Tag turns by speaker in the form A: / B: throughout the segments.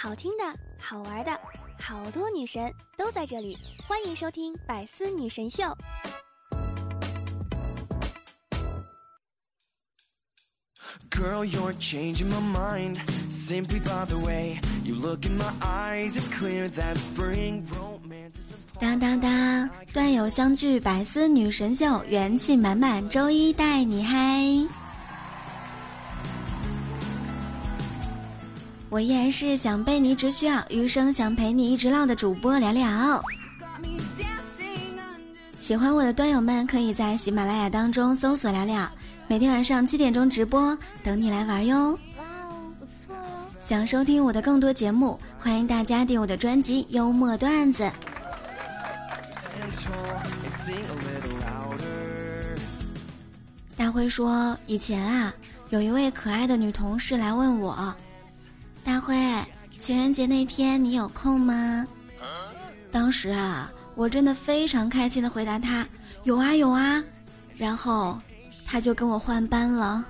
A: 好听的、好玩的，好多女神都在这里，欢迎收听《百思女神秀》。Girl, you're changing my mind simply by the way you look in my eyes. It's clear that spring romance is. 当当当，段友相聚，百思女神秀，元气满满，周一带你嗨。我依然是想被你只需要，余生想陪你一直唠的主播聊聊。喜欢我的端友们，可以在喜马拉雅当中搜索聊聊。每天晚上七点钟直播，等你来玩哟！想收听我的更多节目，欢迎大家订我的专辑《幽默段子》。大辉说，以前啊，有一位可爱的女同事来问我：“大辉，情人节那天你有空吗？”当时啊，我真的非常开心的回答他：“有啊，有啊。”然后。他就跟我换班了。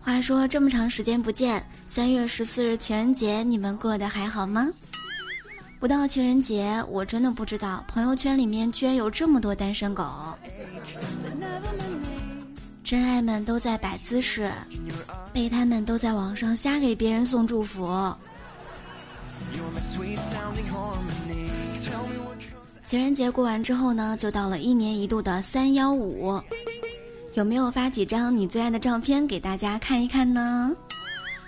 A: 话说这么长时间不见，三月十四日情人节你们过得还好吗？不到情人节，我真的不知道朋友圈里面居然有这么多单身狗。真爱们都在摆姿势，备胎们都在网上瞎给别人送祝福。情人节过完之后呢，就到了一年一度的三幺五，有没有发几张你最爱的照片给大家看一看呢？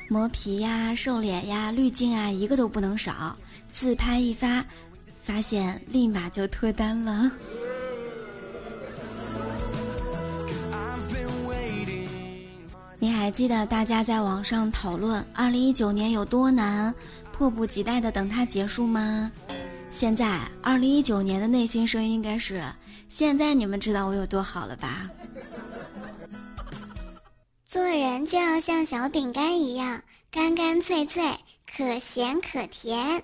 A: 磨皮呀、瘦脸呀、滤镜啊，一个都不能少。自拍一发，发现立马就脱单了。还记得大家在网上讨论二零一九年有多难，迫不及待的等它结束吗？现在，二零一九年的内心声音应该是：现在你们知道我有多好了吧？
B: 做人就要像小饼干一样，干干脆脆，可咸可甜。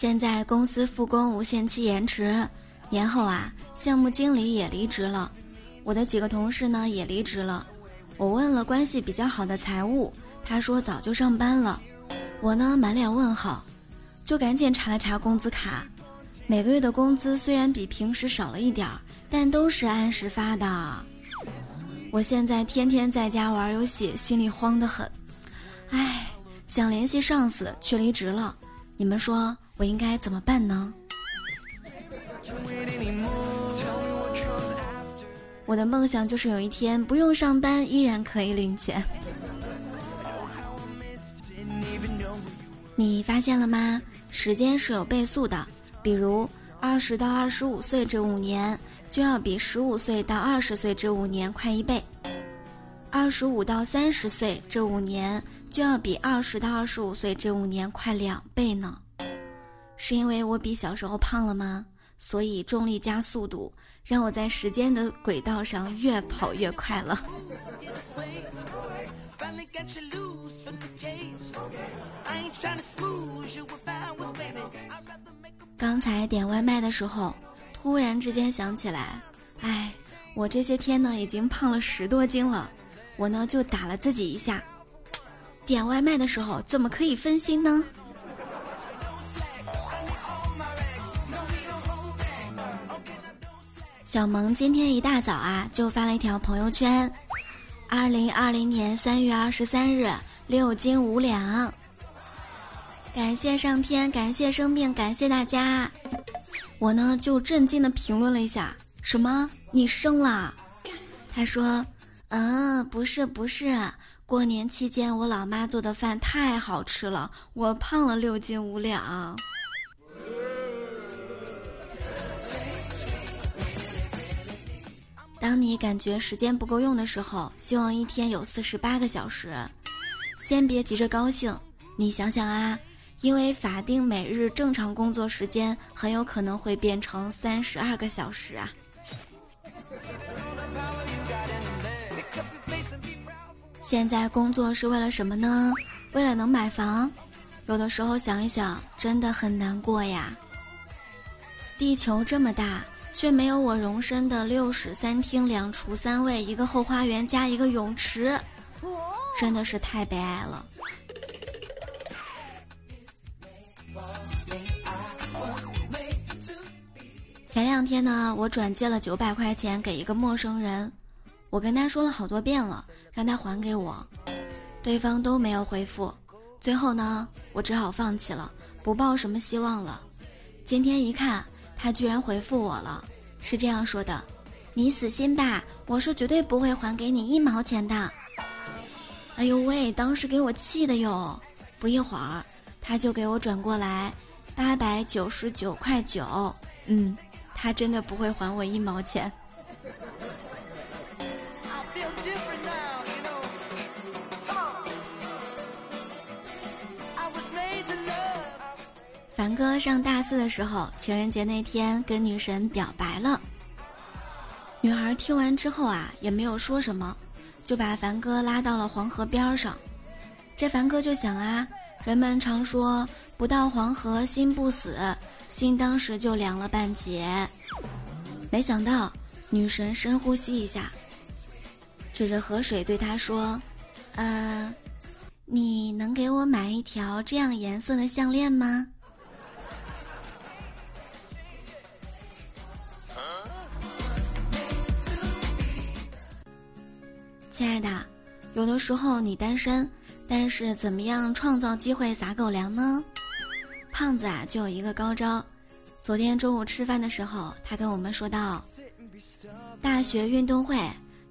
A: 现在公司复工无限期延迟，年后啊。项目经理也离职了，我的几个同事呢也离职了。我问了关系比较好的财务，他说早就上班了。我呢满脸问号，就赶紧查了查工资卡，每个月的工资虽然比平时少了一点儿，但都是按时发的。我现在天天在家玩游戏，心里慌得很。唉，想联系上司却离职了，你们说我应该怎么办呢？我的梦想就是有一天不用上班，依然可以领钱。你发现了吗？时间是有倍速的，比如二十到二十五岁这五年，就要比十五岁到二十岁这五年快一倍；二十五到三十岁这五年，就要比二十到二十五岁这五年快两倍呢。是因为我比小时候胖了吗？所以重力加速度。让我在时间的轨道上越跑越快了。刚才点外卖的时候，突然之间想起来，哎，我这些天呢已经胖了十多斤了，我呢就打了自己一下。点外卖的时候怎么可以分心呢？小萌今天一大早啊，就发了一条朋友圈：“二零二零年三月二十三日，六斤五两。”感谢上天，感谢生命，感谢大家。我呢就震惊的评论了一下：“什么？你生了？”他说：“嗯，不是不是，过年期间我老妈做的饭太好吃了，我胖了六斤五两。”当你感觉时间不够用的时候，希望一天有四十八个小时。先别急着高兴，你想想啊，因为法定每日正常工作时间很有可能会变成三十二个小时啊。现在工作是为了什么呢？为了能买房，有的时候想一想，真的很难过呀。地球这么大，却没有我容身的六室三厅两厨三卫一个后花园加一个泳池，真的是太悲哀了。前两天呢，我转借了九百块钱给一个陌生人，我跟他说了好多遍了，让他还给我，对方都没有回复。最后呢，我只好放弃了，不抱什么希望了。今天一看，他居然回复我了，是这样说的：“你死心吧，我是绝对不会还给你一毛钱的。”哎呦喂，当时给我气的哟！不一会儿，他就给我转过来八百九十九块九，嗯。他真的不会还我一毛钱。凡哥上大四的时候，情人节那天跟女神表白了。女孩听完之后啊，也没有说什么，就把凡哥拉到了黄河边上。这凡哥就想啊，人们常说不到黄河心不死。心当时就凉了半截，没想到女神深呼吸一下，指着河水对他说：“呃，你能给我买一条这样颜色的项链吗？”亲爱的，有的时候你单身，但是怎么样创造机会撒狗粮呢？胖子啊，就有一个高招。昨天中午吃饭的时候，他跟我们说道：“大学运动会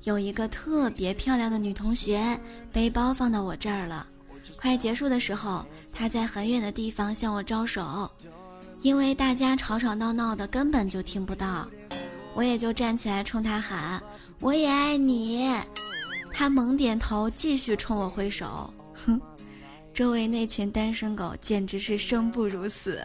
A: 有一个特别漂亮的女同学，背包放到我这儿了。快结束的时候，她在很远的地方向我招手，因为大家吵吵闹闹的，根本就听不到。我也就站起来冲她喊：‘我也爱你。’她猛点头，继续冲我挥手。哼。”周围那群单身狗简直是生不如死。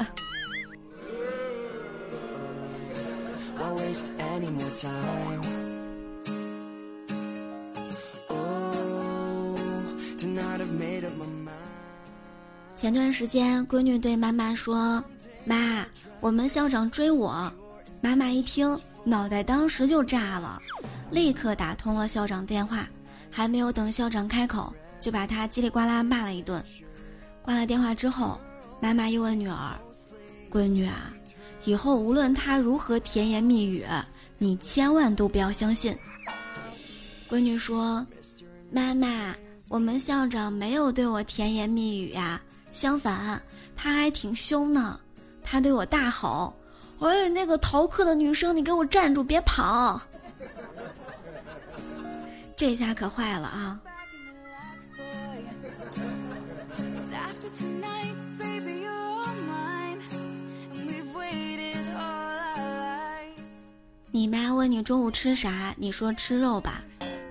A: 前段时间，闺女对妈妈说：“妈，我们校长追我。”妈妈一听，脑袋当时就炸了，立刻打通了校长电话，还没有等校长开口。就把他叽里呱啦骂了一顿，挂了电话之后，妈妈又问女儿：“闺女啊，以后无论他如何甜言蜜语，你千万都不要相信。”闺女说：“妈妈，我们校长没有对我甜言蜜语呀，相反，他还挺凶呢。他对我大吼：‘哎，那个逃课的女生，你给我站住，别跑！’这下可坏了啊！”你妈问你中午吃啥，你说吃肉吧，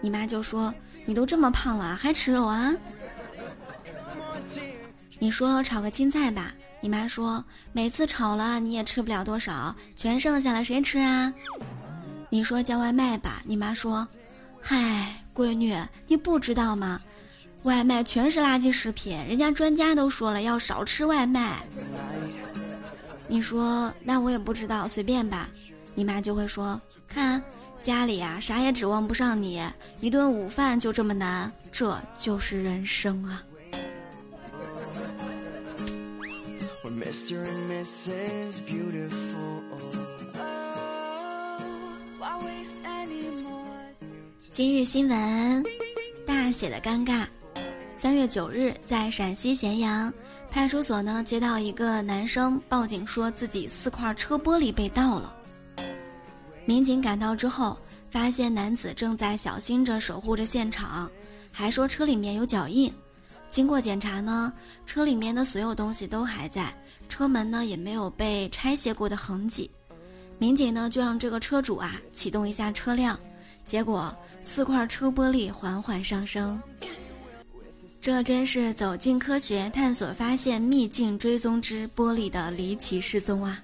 A: 你妈就说你都这么胖了还吃肉啊？你说炒个青菜吧，你妈说每次炒了你也吃不了多少，全剩下了谁吃啊？你说叫外卖吧，你妈说，嗨，闺女你不知道吗？外卖全是垃圾食品，人家专家都说了要少吃外卖。你说那我也不知道，随便吧。你妈就会说：“看家里呀，啥也指望不上你，一顿午饭就这么难，这就是人生啊。”今日新闻，大写的尴尬。三月九日，在陕西咸阳派出所呢，接到一个男生报警，说自己四块车玻璃被盗了。民警赶到之后，发现男子正在小心着守护着现场，还说车里面有脚印。经过检查呢，车里面的所有东西都还在，车门呢也没有被拆卸过的痕迹。民警呢就让这个车主啊启动一下车辆，结果四块车玻璃缓缓上升，这真是走进科学，探索发现秘境追踪之玻璃的离奇失踪啊。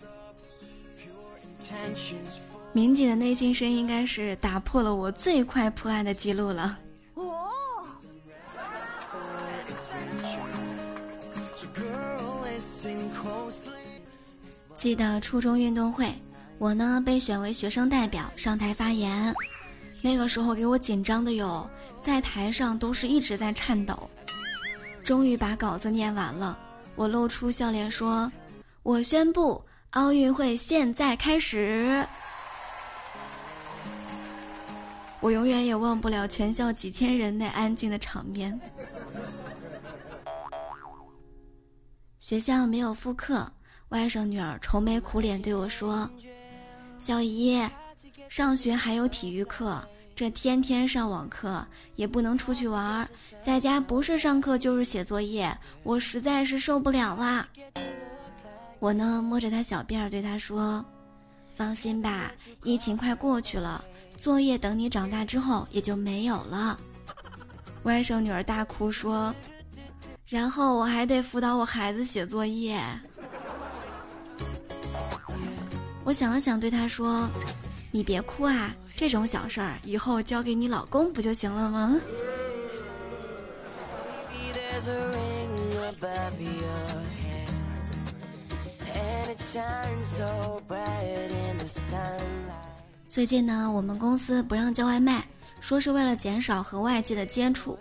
A: 民警的内心声应该是打破了我最快破案的记录了。记得初中运动会，我呢，被选为学生代表上台发言。那个时候给我紧张的哟，在台上都是一直在颤抖。终于把稿子念完了，我露出笑脸说：“我宣布，奥运会现在开始。”我永远也忘不了全校几千人那安静的场面。学校没有复课。外甥女儿愁眉苦脸对我说：“小姨，上学还有体育课，这天天上网课也不能出去玩，在家不是上课就是写作业，我实在是受不了啦。”我呢，摸着她小辫儿对她说：“放心吧，疫情快过去了，作业等你长大之后也就没有了。”外甥女儿大哭说：“然后我还得辅导我孩子写作业。”我想了想，对他说：“你别哭啊，这种小事儿以后交给你老公不就行了吗？”最近呢，我们公司不让叫外卖，说是为了减少和外界的接触。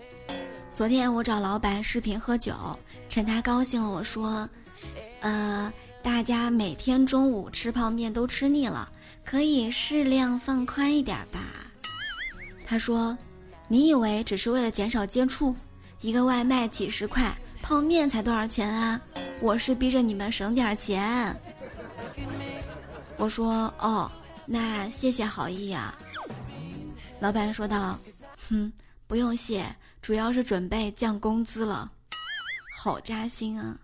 A: 昨天我找老板视频喝酒，趁他高兴了，我说：“呃。”大家每天中午吃泡面都吃腻了，可以适量放宽一点吧。他说：“你以为只是为了减少接触，一个外卖几十块，泡面才多少钱啊？我是逼着你们省点钱。”我说：“哦，那谢谢好意啊。”老板说道：“哼，不用谢，主要是准备降工资了，好扎心啊。”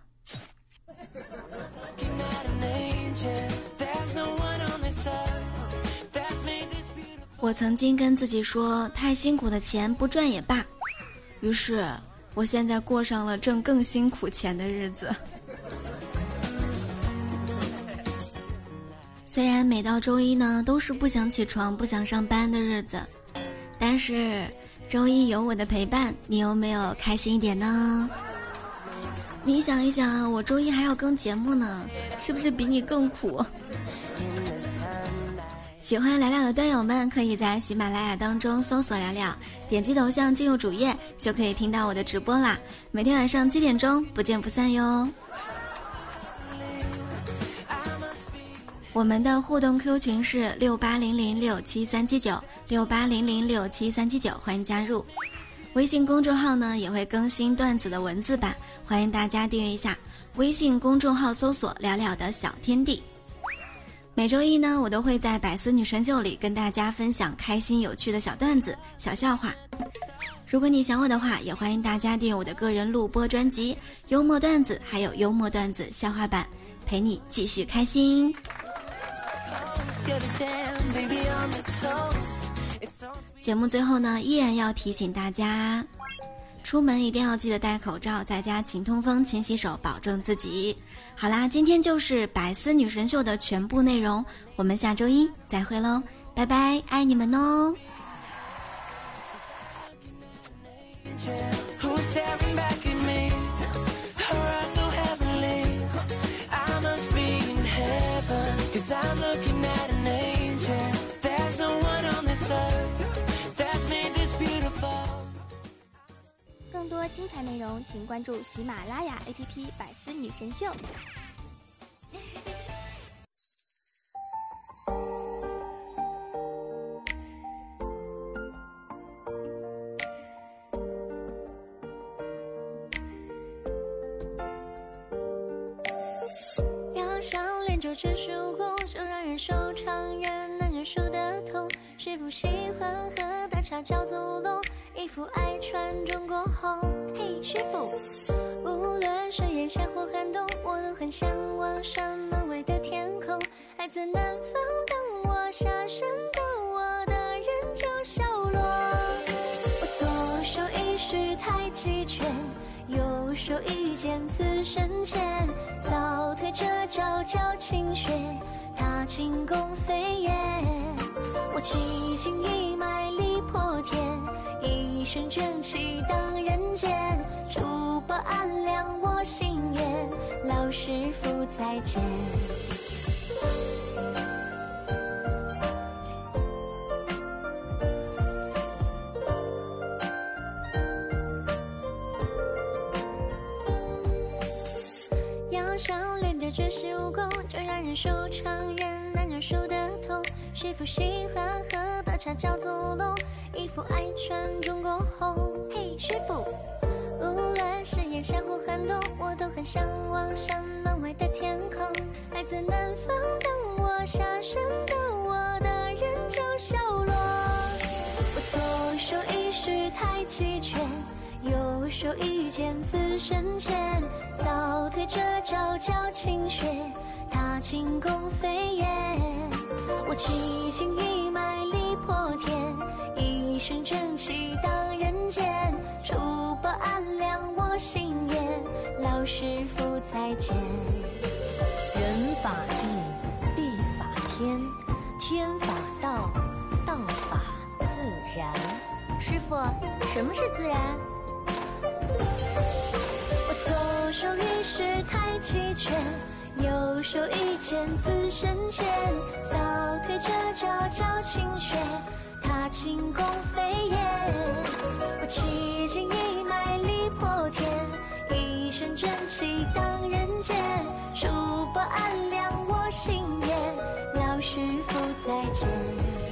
A: 我曾经跟自己说，太辛苦的钱不赚也罢。于是，我现在过上了挣更辛苦钱的日子。虽然每到周一呢，都是不想起床、不想上班的日子，但是周一有我的陪伴，你有没有开心一点呢？你想一想，我周一还要更节目呢，是不是比你更苦？喜欢聊聊的段友们，可以在喜马拉雅当中搜索“聊聊”，点击头像进入主页，就可以听到我的直播啦。每天晚上七点钟，不见不散哟。我们的互动 Q 群是六八零零六七三七九六八零零六七三七九，欢迎加入。微信公众号呢也会更新段子的文字版，欢迎大家订阅一下。微信公众号搜索“聊聊的小天地”。每周一呢，我都会在百思女神秀里跟大家分享开心有趣的小段子、小笑话。如果你想我的话，也欢迎大家订阅我的个人录播专辑《幽默段子》，还有幽默段子笑话版，陪你继续开心。节目最后呢，依然要提醒大家，出门一定要记得戴口罩，在家勤通风、勤洗手，保证自己。好啦，今天就是百思女神秀的全部内容，我们下周一再会喽，拜拜，爱你们哦。
C: 内容，请关注喜马拉雅 APP《百思女神秀》。要想练就绝世武功，就让人受伤越难忍受的痛。师傅喜欢喝大茶叫祖龙。衣服爱穿中国红，嘿，师傅。无论是炎夏或寒冬，我都很向往山门外的天空。来自南方等我下山等我的人叫小罗。我左手一式太极拳，右手一剑刺身前。早退这招叫清雪，踏金弓飞燕。我气劲一脉力破天。一身正气荡人间，珠宝暗亮我心眼，老师傅再见。绝世武功，就让人手长人难忍术的痛。师傅喜欢喝的茶叫祖龙，衣服爱穿中国红。嘿，师傅，无论是炎夏或寒冬，我都很向往山门外的天空。来自南方等我下山的我的人叫小罗，我左手一式太极拳。右手一剑刺身前，早退这招叫清雪，踏青宫飞燕。我七情一脉力破天，一身正气荡人间。除暴安良我心愿，老师傅再见。
D: 人法地，地法天，天法道，道法自然。
C: 师傅，什么是自然？手一式太极拳，右手一剑刺身前，扫腿这招叫清雪，踏青功飞燕。我奇筋一脉力破天，一身正气荡人间，烛火暗亮我心眼，老师傅再见。